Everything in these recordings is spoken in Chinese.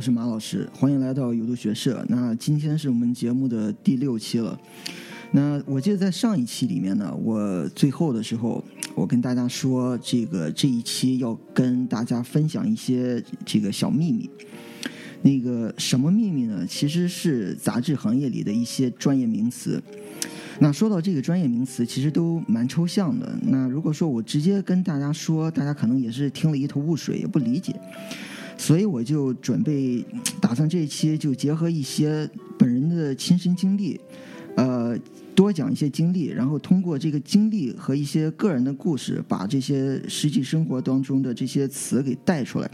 我是马老师，欢迎来到有度学社。那今天是我们节目的第六期了。那我记得在上一期里面呢，我最后的时候，我跟大家说，这个这一期要跟大家分享一些这个小秘密。那个什么秘密呢？其实是杂志行业里的一些专业名词。那说到这个专业名词，其实都蛮抽象的。那如果说我直接跟大家说，大家可能也是听了一头雾水，也不理解。所以我就准备打算这一期就结合一些本人的亲身经历，呃，多讲一些经历，然后通过这个经历和一些个人的故事，把这些实际生活当中的这些词给带出来。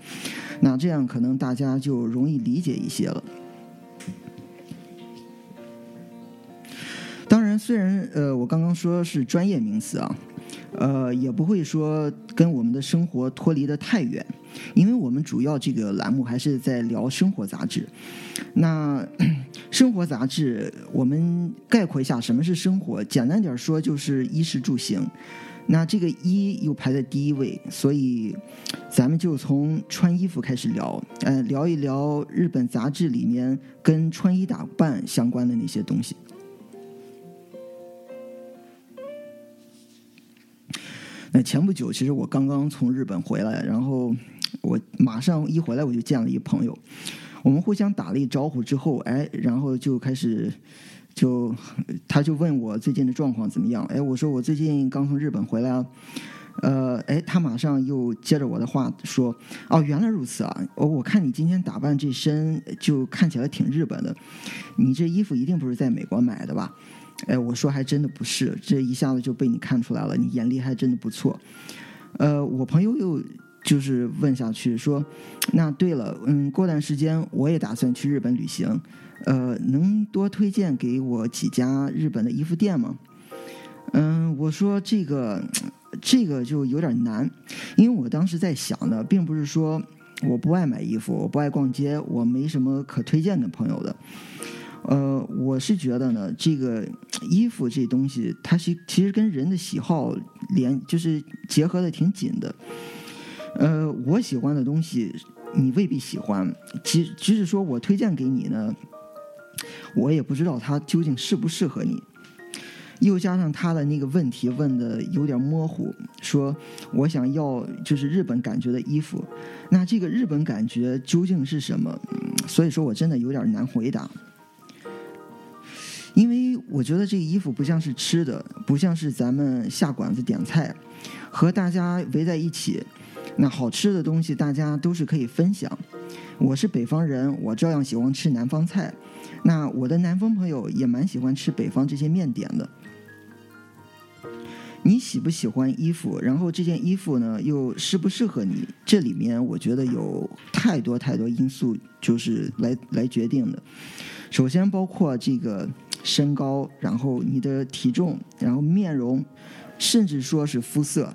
那这样可能大家就容易理解一些了。当然，虽然呃，我刚刚说是专业名词啊。呃，也不会说跟我们的生活脱离的太远，因为我们主要这个栏目还是在聊生活杂志。那 生活杂志，我们概括一下什么是生活，简单点说就是衣食住行。那这个衣又排在第一位，所以咱们就从穿衣服开始聊，呃，聊一聊日本杂志里面跟穿衣打扮相关的那些东西。前不久，其实我刚刚从日本回来，然后我马上一回来我就见了一朋友，我们互相打了一招呼之后，哎，然后就开始就他就问我最近的状况怎么样？哎，我说我最近刚从日本回来啊，呃，哎，他马上又接着我的话说，哦，原来如此啊，我我看你今天打扮这身就看起来挺日本的，你这衣服一定不是在美国买的吧？哎，我说还真的不是，这一下子就被你看出来了，你眼力还真的不错。呃，我朋友又就是问下去说，那对了，嗯，过段时间我也打算去日本旅行，呃，能多推荐给我几家日本的衣服店吗？嗯，我说这个这个就有点难，因为我当时在想的，并不是说我不爱买衣服，我不爱逛街，我没什么可推荐的朋友的。呃，我是觉得呢，这个衣服这东西，它是其实跟人的喜好连，就是结合的挺紧的。呃，我喜欢的东西，你未必喜欢。即即使说我推荐给你呢，我也不知道它究竟适不适合你。又加上他的那个问题问的有点模糊，说我想要就是日本感觉的衣服，那这个日本感觉究竟是什么？所以说我真的有点难回答。因为我觉得这个衣服不像是吃的，不像是咱们下馆子点菜，和大家围在一起，那好吃的东西大家都是可以分享。我是北方人，我照样喜欢吃南方菜，那我的南方朋友也蛮喜欢吃北方这些面点的。你喜不喜欢衣服？然后这件衣服呢又适不适合你？这里面我觉得有太多太多因素，就是来来决定的。首先包括这个。身高，然后你的体重，然后面容，甚至说是肤色、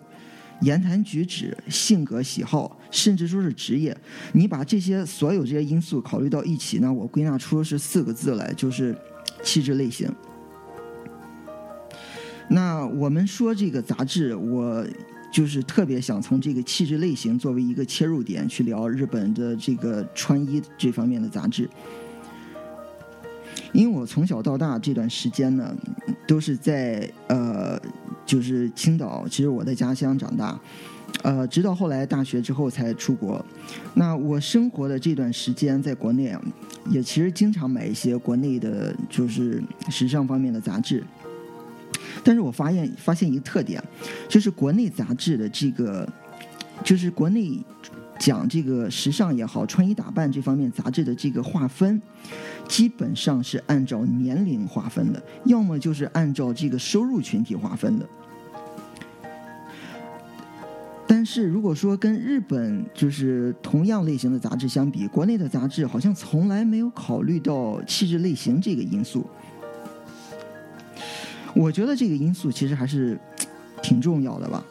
言谈举止、性格喜好，甚至说是职业，你把这些所有这些因素考虑到一起，那我归纳出是四个字来，就是气质类型。那我们说这个杂志，我就是特别想从这个气质类型作为一个切入点去聊日本的这个穿衣这方面的杂志。因为我从小到大这段时间呢，都是在呃，就是青岛，其实我在家乡长大，呃，直到后来大学之后才出国。那我生活的这段时间在国内，也其实经常买一些国内的，就是时尚方面的杂志。但是我发现发现一个特点，就是国内杂志的这个，就是国内讲这个时尚也好，穿衣打扮这方面杂志的这个划分，基本上是按照年龄划分的，要么就是按照这个收入群体划分的。但是如果说跟日本就是同样类型的杂志相比，国内的杂志好像从来没有考虑到气质类型这个因素。我觉得这个因素其实还是挺重要的吧，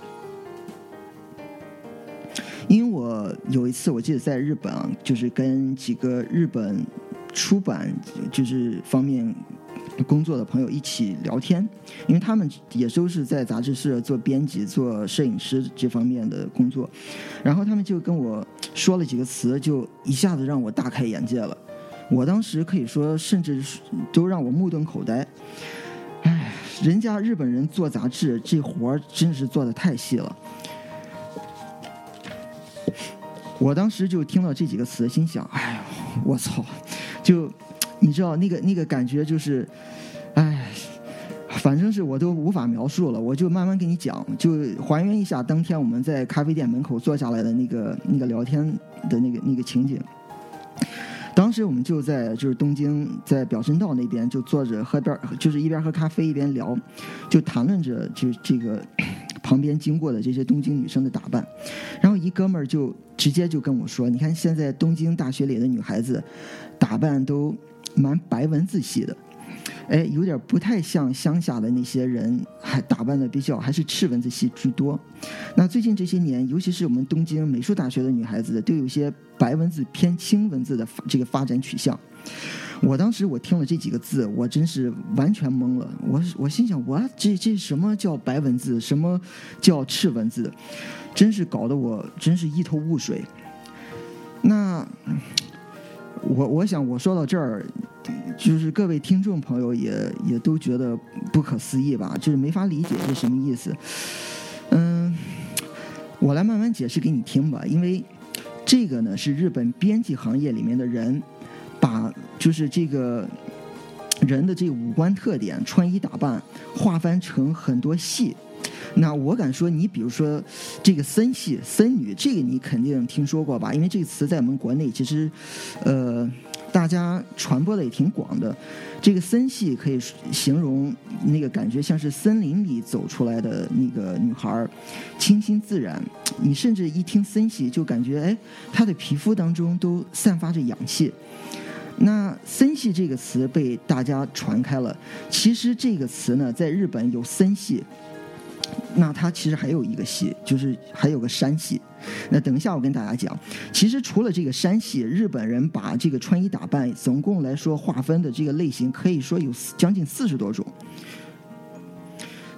因为我有一次我记得在日本啊，就是跟几个日本出版就是方面。工作的朋友一起聊天，因为他们也都是在杂志社做编辑、做摄影师这方面的工作，然后他们就跟我说了几个词，就一下子让我大开眼界了。我当时可以说，甚至都让我目瞪口呆。哎，人家日本人做杂志这活儿真是做的太细了。我当时就听到这几个词，心想：哎呦，我操！就。你知道那个那个感觉就是，哎，反正是我都无法描述了。我就慢慢跟你讲，就还原一下当天我们在咖啡店门口坐下来的那个那个聊天的那个那个情景。当时我们就在就是东京在表参道那边就坐着喝边就是一边喝咖啡一边聊，就谈论着就这个旁边经过的这些东京女生的打扮。然后一哥们儿就直接就跟我说：“你看现在东京大学里的女孩子打扮都。”蛮白文字系的，哎，有点不太像乡下的那些人，还打扮的比较还是赤文字系居多。那最近这些年，尤其是我们东京美术大学的女孩子，都有些白文字偏青文字的这个发展取向。我当时我听了这几个字，我真是完全懵了。我我心想，我这这什么叫白文字，什么叫赤文字，真是搞得我真是一头雾水。那。我我想我说到这儿，就是各位听众朋友也也都觉得不可思议吧，就是没法理解是什么意思。嗯，我来慢慢解释给你听吧，因为这个呢是日本编辑行业里面的人把就是这个人的这五官特点、穿衣打扮划分成很多系。那我敢说，你比如说这个森系森女，这个你肯定听说过吧？因为这个词在我们国内其实，呃，大家传播的也挺广的。这个森系可以形容那个感觉像是森林里走出来的那个女孩，清新自然。你甚至一听森系就感觉，哎，她的皮肤当中都散发着氧气。那森系这个词被大家传开了。其实这个词呢，在日本有森系。那它其实还有一个系，就是还有个山系。那等一下我跟大家讲，其实除了这个山系，日本人把这个穿衣打扮总共来说划分的这个类型，可以说有将近四十多种。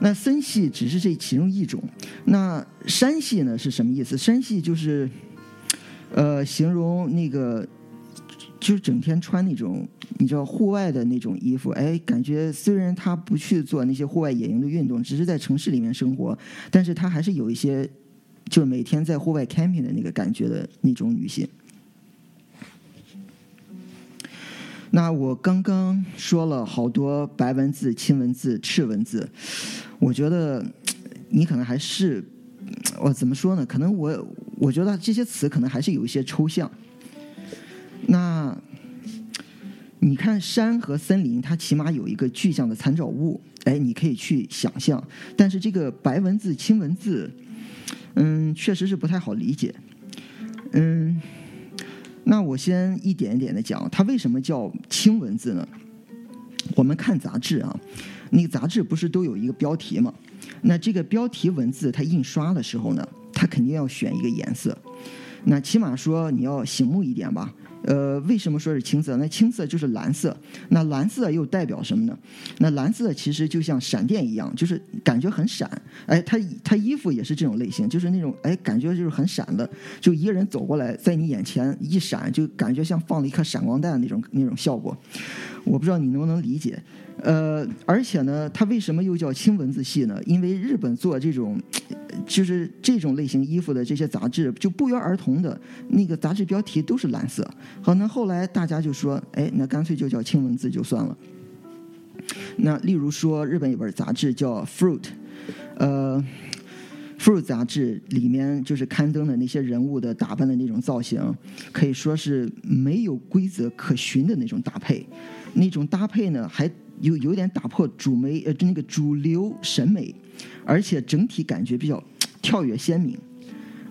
那森系只是这其中一种。那山系呢是什么意思？山系就是，呃，形容那个。就是整天穿那种你知道户外的那种衣服，哎，感觉虽然他不去做那些户外野营的运动，只是在城市里面生活，但是他还是有一些，就是每天在户外 camping 的那个感觉的那种女性。那我刚刚说了好多白文字、青文字、赤文字，我觉得你可能还是，我怎么说呢？可能我我觉得这些词可能还是有一些抽象。那你看山和森林，它起码有一个具象的参照物，哎，你可以去想象。但是这个白文字、青文字，嗯，确实是不太好理解。嗯，那我先一点一点的讲，它为什么叫青文字呢？我们看杂志啊，那个杂志不是都有一个标题吗？那这个标题文字它印刷的时候呢，它肯定要选一个颜色，那起码说你要醒目一点吧。呃，为什么说是青色？那青色就是蓝色，那蓝色又代表什么呢？那蓝色其实就像闪电一样，就是感觉很闪。哎，他他衣服也是这种类型，就是那种哎，感觉就是很闪的，就一个人走过来，在你眼前一闪，就感觉像放了一颗闪光弹那种那种效果。我不知道你能不能理解。呃，而且呢，它为什么又叫青文字系呢？因为日本做这种就是这种类型衣服的这些杂志，就不约而同的那个杂志标题都是蓝色。好，那后来大家就说，哎，那干脆就叫轻文字就算了。那例如说，日本有本杂志叫《Fruit》，呃，《Fruit》杂志里面就是刊登的那些人物的打扮的那种造型，可以说是没有规则可循的那种搭配。那种搭配呢，还有有点打破主媒呃那个主流审美，而且整体感觉比较跳跃鲜明。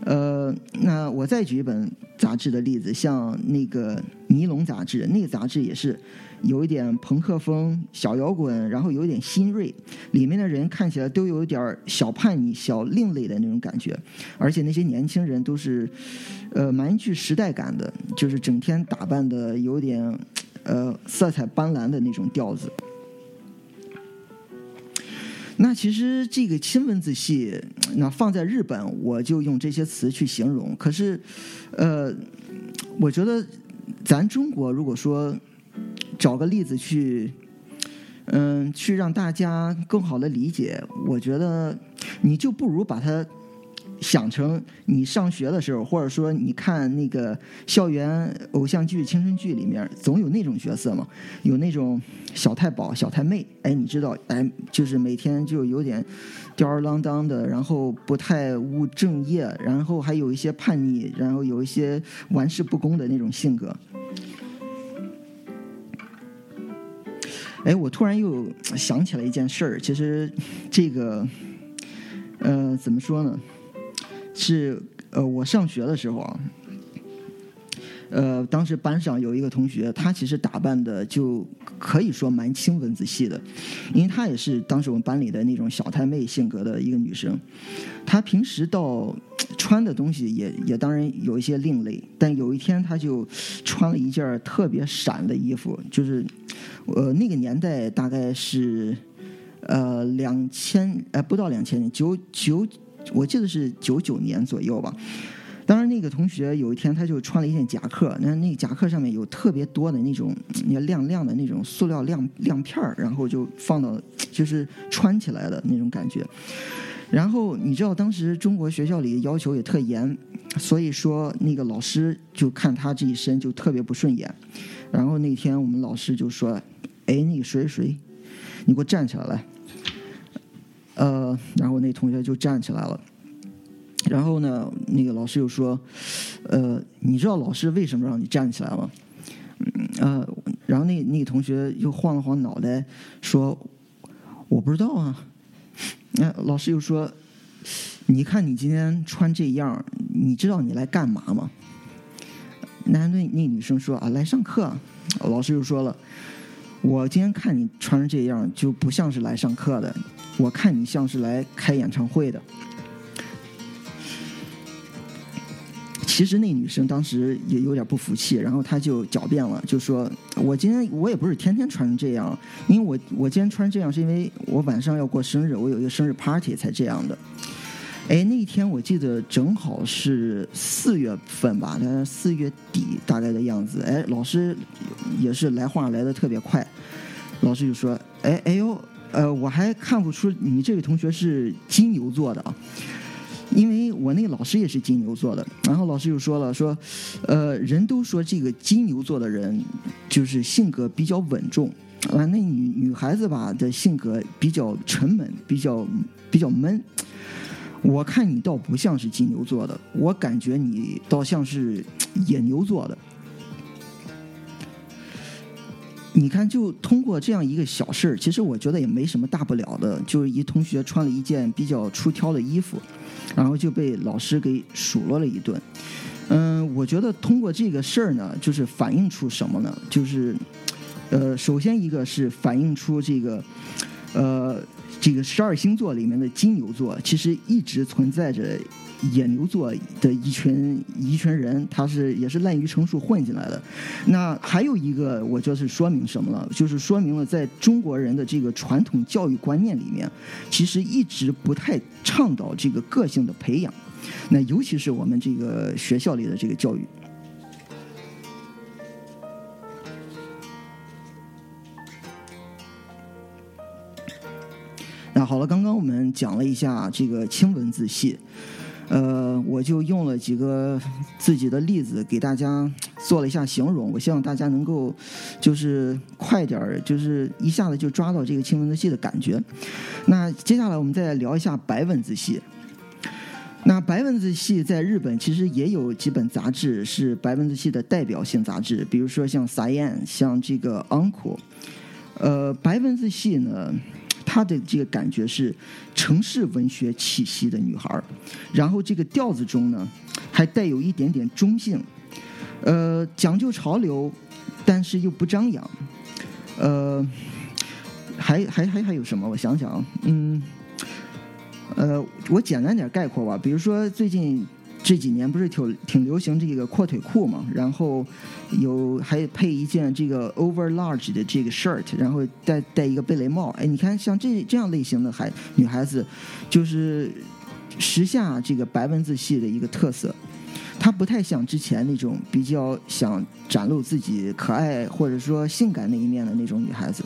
呃，那我再举一本杂志的例子，像那个《尼龙》杂志，那个杂志也是有一点朋克风、小摇滚，然后有一点新锐，里面的人看起来都有点小叛逆、小另类的那种感觉，而且那些年轻人都是呃蛮具时代感的，就是整天打扮的有点呃色彩斑斓的那种调子。那其实这个亲文字系，那放在日本，我就用这些词去形容。可是，呃，我觉得咱中国如果说找个例子去，嗯，去让大家更好的理解，我觉得你就不如把它。想成你上学的时候，或者说你看那个校园偶像剧、青春剧里面，总有那种角色嘛，有那种小太保、小太妹，哎，你知道，哎，就是每天就有点吊儿郎当的，然后不太务正业，然后还有一些叛逆，然后有一些玩世不恭的那种性格。哎，我突然又想起来一件事儿，其实这个，呃，怎么说呢？是呃，我上学的时候啊，呃，当时班上有一个同学，他其实打扮的就可以说蛮清文字系的，因为她也是当时我们班里的那种小太妹性格的一个女生。她平时到穿的东西也也当然有一些另类，但有一天她就穿了一件特别闪的衣服，就是呃那个年代大概是呃两千呃不到两千年九九。我记得是九九年左右吧。当然，那个同学有一天他就穿了一件夹克，那那个夹克上面有特别多的那种那亮亮的那种塑料亮亮片儿，然后就放到就是穿起来的那种感觉。然后你知道，当时中国学校里要求也特严，所以说那个老师就看他这一身就特别不顺眼。然后那天我们老师就说：“哎，那个谁谁，你给我站起来来。”呃，然后那同学就站起来了，然后呢，那个老师又说，呃，你知道老师为什么让你站起来吗？嗯呃，然后那那个同学又晃了晃脑袋，说，我不知道啊。那老师又说，你看你今天穿这样，你知道你来干嘛吗？那那那女生说啊，来上课。老师又说了，我今天看你穿成这样，就不像是来上课的。我看你像是来开演唱会的。其实那女生当时也有点不服气，然后她就狡辩了，就说：“我今天我也不是天天穿成这样，因为我我今天穿这样是因为我晚上要过生日，我有一个生日 party 才这样的。”哎，那一天我记得正好是四月份吧，那四月底大概的样子。哎，老师也是来话来的特别快，老师就说：“哎哎呦。”呃，我还看不出你这位同学是金牛座的啊，因为我那个老师也是金牛座的。然后老师又说了，说，呃，人都说这个金牛座的人就是性格比较稳重，啊，那女女孩子吧的性格比较沉闷，比较比较闷。我看你倒不像是金牛座的，我感觉你倒像是野牛座的。你看，就通过这样一个小事儿，其实我觉得也没什么大不了的，就是一同学穿了一件比较出挑的衣服，然后就被老师给数落了一顿。嗯，我觉得通过这个事儿呢，就是反映出什么呢？就是，呃，首先一个是反映出这个，呃，这个十二星座里面的金牛座其实一直存在着。野牛座的一群一群人，他是也是滥竽充数混进来的。那还有一个，我就是说明什么了？就是说明了在中国人的这个传统教育观念里面，其实一直不太倡导这个个性的培养。那尤其是我们这个学校里的这个教育。那好了，刚刚我们讲了一下这个清文字系，呃，我就用了几个自己的例子给大家做了一下形容，我希望大家能够就是快点儿，就是一下子就抓到这个青文字系的感觉。那接下来我们再聊一下白文字系。那白文字系在日本其实也有几本杂志是白文字系的代表性杂志，比如说像《Science》，像这个《Uncle》。呃，白文字系呢，她的这个感觉是城市文学气息的女孩，然后这个调子中呢，还带有一点点中性，呃，讲究潮流，但是又不张扬，呃，还还还还有什么？我想想啊，嗯，呃，我简单点概括吧，比如说最近。这几年不是挺挺流行这个阔腿裤嘛，然后有还配一件这个 over large 的这个 shirt，然后戴戴一个贝雷帽。哎，你看像这这样类型的孩女孩子，就是时下这个白文字系的一个特色。她不太像之前那种比较想展露自己可爱或者说性感那一面的那种女孩子。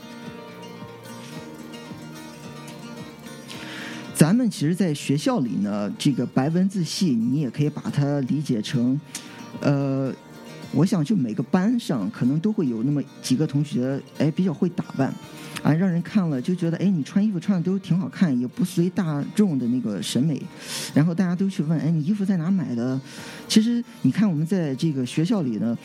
其实，在学校里呢，这个白文字系，你也可以把它理解成，呃，我想就每个班上可能都会有那么几个同学，哎，比较会打扮。啊，让人看了就觉得，哎，你穿衣服穿的都挺好看，也不随大众的那个审美。然后大家都去问，哎，你衣服在哪买的？其实你看，我们在这个学校里呢，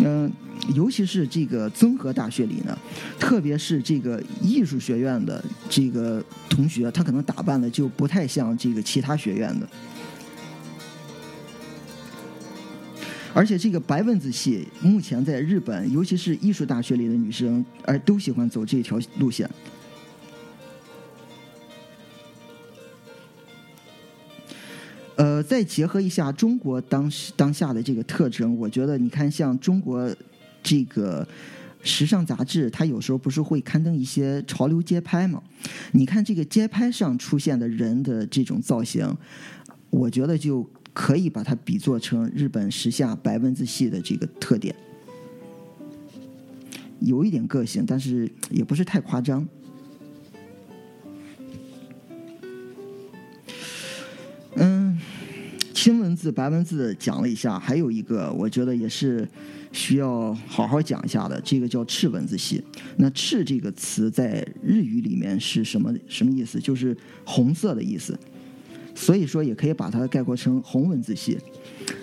嗯，尤其是这个综合大学里呢，特别是这个艺术学院的这个同学，他可能打扮的就不太像这个其他学院的。而且这个白文字系目前在日本，尤其是艺术大学里的女生，而都喜欢走这条路线。呃，再结合一下中国当时当下的这个特征，我觉得你看，像中国这个时尚杂志，它有时候不是会刊登一些潮流街拍吗？你看这个街拍上出现的人的这种造型，我觉得就。可以把它比作成日本时下白文字系的这个特点，有一点个性，但是也不是太夸张。嗯，青文字、白文字讲了一下，还有一个我觉得也是需要好好讲一下的，这个叫赤文字系。那赤这个词在日语里面是什么什么意思？就是红色的意思。所以说，也可以把它概括成红文字系。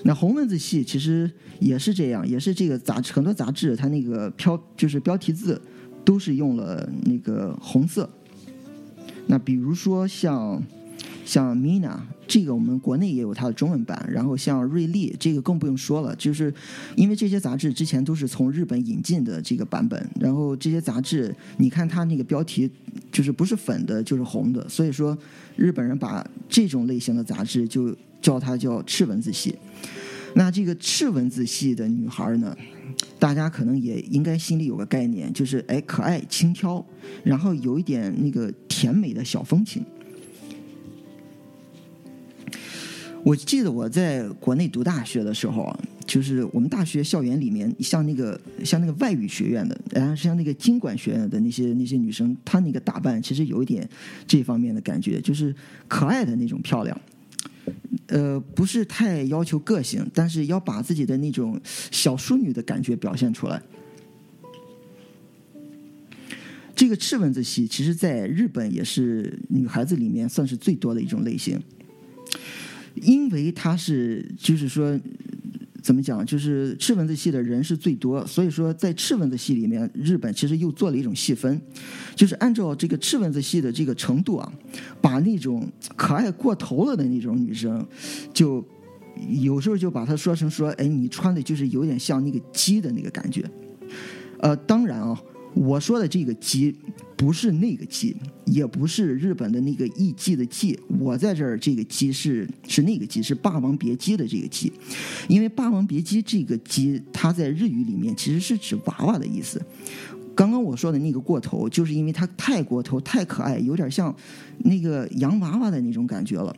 那红文字系其实也是这样，也是这个杂志很多杂志它那个标就是标题字都是用了那个红色。那比如说像。像 Mina 这个，我们国内也有它的中文版。然后像瑞丽这个更不用说了，就是因为这些杂志之前都是从日本引进的这个版本。然后这些杂志，你看它那个标题，就是不是粉的，就是红的。所以说，日本人把这种类型的杂志就叫它叫赤文字系。那这个赤文字系的女孩呢，大家可能也应该心里有个概念，就是哎可爱轻佻，然后有一点那个甜美的小风情。我记得我在国内读大学的时候啊，就是我们大学校园里面，像那个像那个外语学院的，然后像那个经管学院的那些那些女生，她那个打扮其实有一点这方面的感觉，就是可爱的那种漂亮。呃，不是太要求个性，但是要把自己的那种小淑女的感觉表现出来。这个赤文字系，其实在日本也是女孩子里面算是最多的一种类型。因为他是，就是说，怎么讲，就是赤文字系的人是最多，所以说在赤文字系里面，日本其实又做了一种细分，就是按照这个赤文字系的这个程度啊，把那种可爱过头了的那种女生，就有时候就把它说成说，哎，你穿的就是有点像那个鸡的那个感觉，呃，当然啊。我说的这个“鸡”不是那个“鸡”，也不是日本的那个艺妓的“妓”。我在这儿这个“鸡”是是那个“鸡”，是《霸王别姬》的这个“鸡”。因为《霸王别姬》这个“鸡”，它在日语里面其实是指娃娃的意思。刚刚我说的那个过头，就是因为它太过头、太可爱，有点像那个洋娃娃的那种感觉了。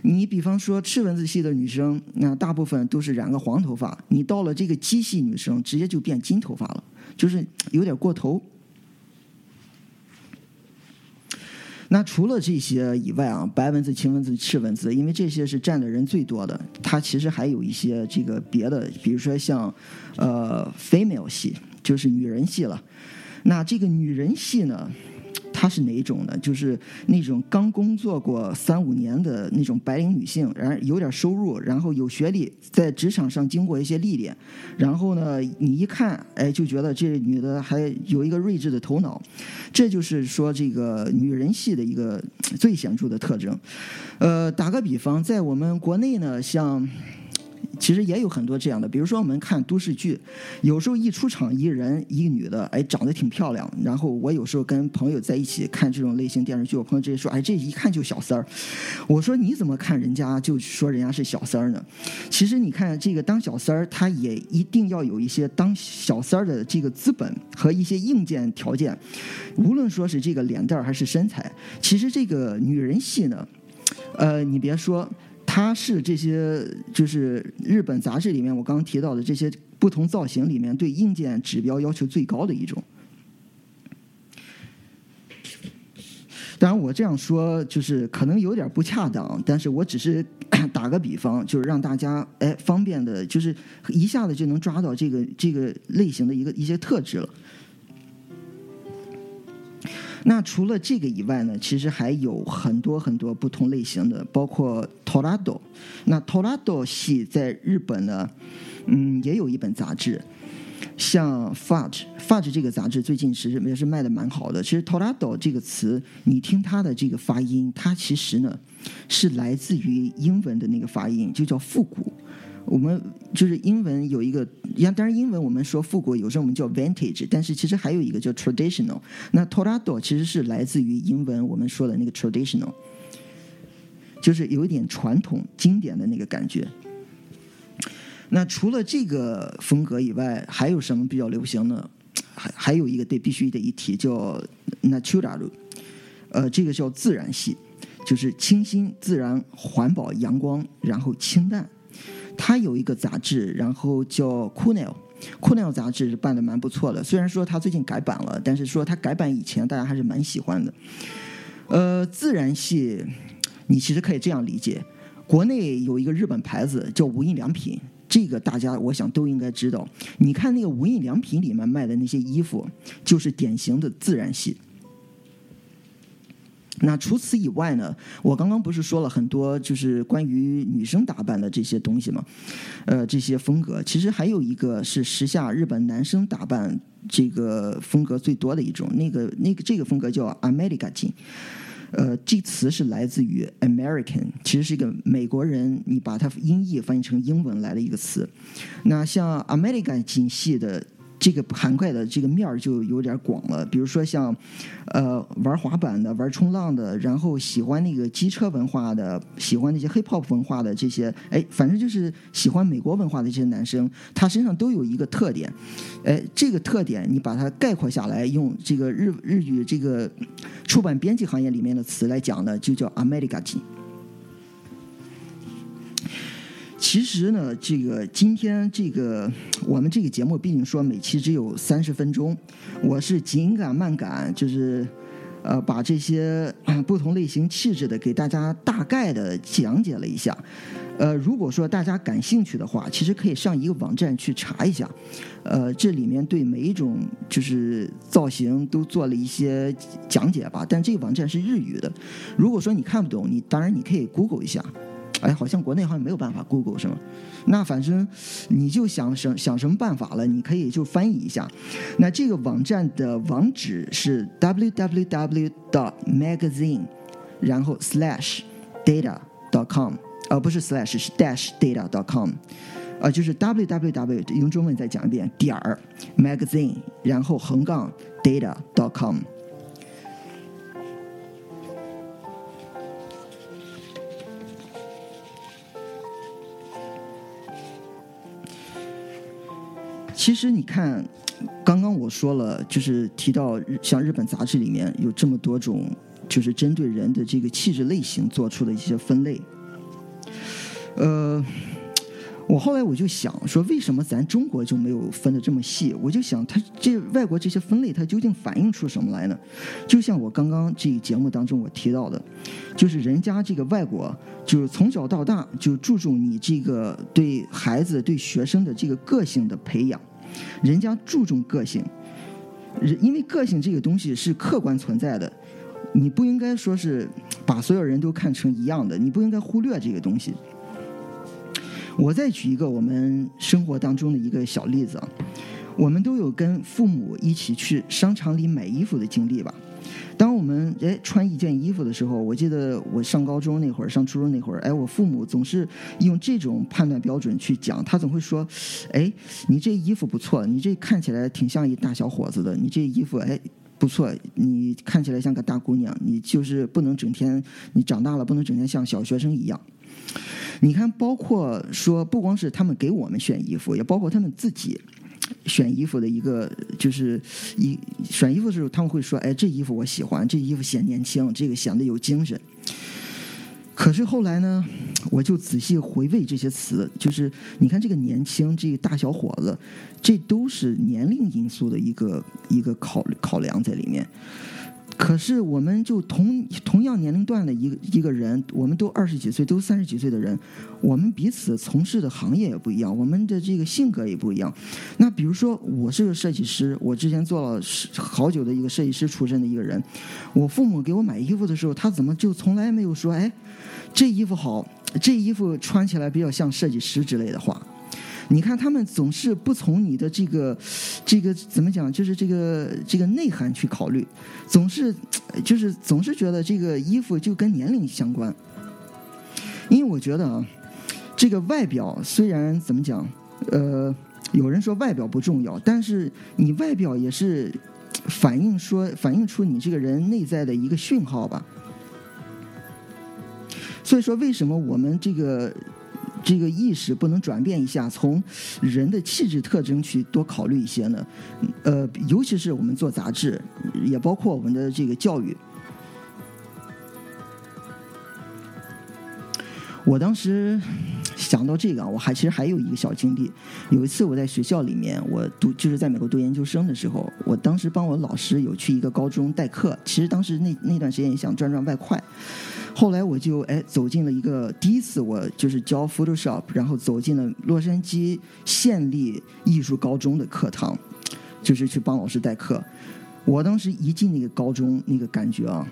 你比方说赤文字系的女生，那大部分都是染个黄头发；你到了这个鸡系女生，直接就变金头发了。就是有点过头，那除了这些以外啊，白文字、青文字、赤文字，因为这些是占的人最多的，它其实还有一些这个别的，比如说像呃 female 系，就是女人系了。那这个女人系呢？她是哪一种呢？就是那种刚工作过三五年的那种白领女性，然后有点收入，然后有学历，在职场上经过一些历练，然后呢，你一看，哎，就觉得这女的还有一个睿智的头脑，这就是说这个女人系的一个最显著的特征。呃，打个比方，在我们国内呢，像。其实也有很多这样的，比如说我们看都市剧，有时候一出场一人一女的，哎，长得挺漂亮。然后我有时候跟朋友在一起看这种类型电视剧，我朋友直接说：“哎，这一看就小三儿。”我说：“你怎么看人家就说人家是小三儿呢？”其实你看这个当小三儿，他也一定要有一些当小三儿的这个资本和一些硬件条件，无论说是这个脸蛋儿还是身材。其实这个女人戏呢，呃，你别说。它是这些，就是日本杂志里面我刚刚提到的这些不同造型里面对硬件指标要求最高的一种。当然，我这样说就是可能有点不恰当，但是我只是 打个比方，就是让大家哎方便的，就是一下子就能抓到这个这个类型的一个一些特质了。那除了这个以外呢，其实还有很多很多不同类型的，包括 Torado。那 Torado 系在日本呢，嗯，也有一本杂志，像 Fudge，Fudge 这个杂志最近其实也是卖的蛮好的。其实 Torado 这个词，你听它的这个发音，它其实呢是来自于英文的那个发音，就叫复古。我们就是英文有一个，当然英文我们说复古，有时候我们叫 vintage，但是其实还有一个叫 traditional。那 torado 其实是来自于英文我们说的那个 traditional，就是有一点传统、经典的那个感觉。那除了这个风格以外，还有什么比较流行呢？还还有一个得必须得一提叫 natural，呃，这个叫自然系，就是清新、自然、环保、阳光，然后清淡。他有一个杂志，然后叫《Cool Now》，《Cool Now》杂志办的蛮不错的。虽然说他最近改版了，但是说他改版以前，大家还是蛮喜欢的。呃，自然系，你其实可以这样理解：国内有一个日本牌子叫无印良品，这个大家我想都应该知道。你看那个无印良品里面卖的那些衣服，就是典型的自然系。那除此以外呢？我刚刚不是说了很多，就是关于女生打扮的这些东西吗？呃，这些风格其实还有一个是时下日本男生打扮这个风格最多的一种，那个那个这个风格叫 America 金。呃，这词是来自于 American，其实是一个美国人，你把它音译翻译成英文来的一个词。那像 America 金系的。这个涵盖的这个面儿就有点广了，比如说像，呃，玩滑板的、玩冲浪的，然后喜欢那个机车文化的、喜欢那些 hip hop 文化的这些，哎，反正就是喜欢美国文化的这些男生，他身上都有一个特点，哎，这个特点你把它概括下来，用这个日日语这个出版编辑行业里面的词来讲呢，就叫 America。其实呢，这个今天这个 我们这个节目，毕竟说每期只有三十分钟，我是紧赶慢赶，就是呃把这些 不同类型气质的给大家大概的讲解了一下。呃，如果说大家感兴趣的话，其实可以上一个网站去查一下，呃，这里面对每一种就是造型都做了一些讲解吧。但这个网站是日语的，如果说你看不懂，你当然你可以 Google 一下。哎，好像国内好像没有办法 Google 是吗？那反正你就想什想什么办法了，你可以就翻译一下。那这个网站的网址是 www. dot magazine，然后 slash data. dot com，呃，不是 slash 是 dash data. dot com，呃，就是 www 用中文再讲一遍点儿 magazine，然后横杠 data. dot com。其实你看，刚刚我说了，就是提到像日本杂志里面有这么多种，就是针对人的这个气质类型做出的一些分类。呃，我后来我就想说，为什么咱中国就没有分的这么细？我就想，它这外国这些分类，它究竟反映出什么来呢？就像我刚刚这个节目当中我提到的，就是人家这个外国，就是从小到大就注重你这个对孩子、对学生的这个个性的培养，人家注重个性，因为个性这个东西是客观存在的，你不应该说是把所有人都看成一样的，你不应该忽略这个东西。我再举一个我们生活当中的一个小例子啊，我们都有跟父母一起去商场里买衣服的经历吧。当我们哎穿一件衣服的时候，我记得我上高中那会儿，上初中那会儿，哎，我父母总是用这种判断标准去讲，他总会说，哎，你这衣服不错，你这看起来挺像一大小伙子的，你这衣服哎不错，你看起来像个大姑娘，你就是不能整天，你长大了不能整天像小学生一样。你看，包括说，不光是他们给我们选衣服，也包括他们自己选衣服的一个，就是一选衣服的时候，他们会说：“哎，这衣服我喜欢，这衣服显年轻，这个显得有精神。”可是后来呢，我就仔细回味这些词，就是你看这个年轻，这个大小伙子，这都是年龄因素的一个一个考考量在里面。可是，我们就同同样年龄段的一个一个人，我们都二十几岁，都三十几岁的人，我们彼此从事的行业也不一样，我们的这个性格也不一样。那比如说，我是个设计师，我之前做了好久的一个设计师出身的一个人，我父母给我买衣服的时候，他怎么就从来没有说，哎，这衣服好，这衣服穿起来比较像设计师之类的话。你看，他们总是不从你的这个，这个怎么讲，就是这个这个内涵去考虑，总是就是总是觉得这个衣服就跟年龄相关。因为我觉得啊，这个外表虽然怎么讲，呃，有人说外表不重要，但是你外表也是反映说反映出你这个人内在的一个讯号吧。所以说，为什么我们这个？这个意识不能转变一下，从人的气质特征去多考虑一些呢？呃，尤其是我们做杂志，也包括我们的这个教育。我当时想到这个，我还其实还有一个小经历。有一次我在学校里面，我读就是在美国读研究生的时候，我当时帮我老师有去一个高中代课。其实当时那那段时间也想赚赚外快。后来我就哎走进了一个第一次我就是教 Photoshop，然后走进了洛杉矶县立艺术高中的课堂，就是去帮老师代课。我当时一进那个高中，那个感觉啊，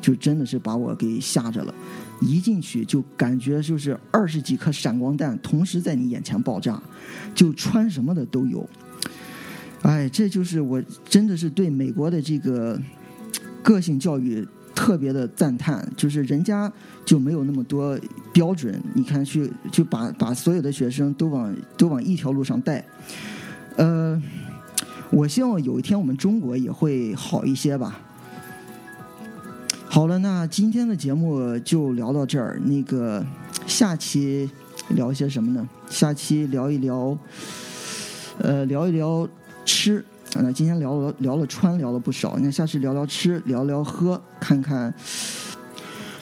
就真的是把我给吓着了。一进去就感觉就是二十几颗闪光弹同时在你眼前爆炸，就穿什么的都有。哎，这就是我真的是对美国的这个个性教育。特别的赞叹，就是人家就没有那么多标准，你看去就把把所有的学生都往都往一条路上带。呃，我希望有一天我们中国也会好一些吧。好了，那今天的节目就聊到这儿，那个下期聊些什么呢？下期聊一聊，呃，聊一聊吃。那今天聊了聊了穿，聊了不少。那下次聊聊吃，聊聊喝，看看，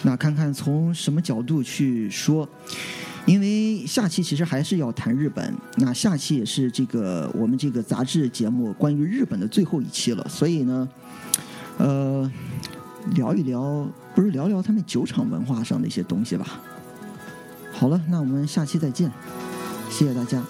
那看看从什么角度去说。因为下期其实还是要谈日本，那下期也是这个我们这个杂志节目关于日本的最后一期了。所以呢，呃，聊一聊，不是聊聊他们酒厂文化上的一些东西吧。好了，那我们下期再见，谢谢大家。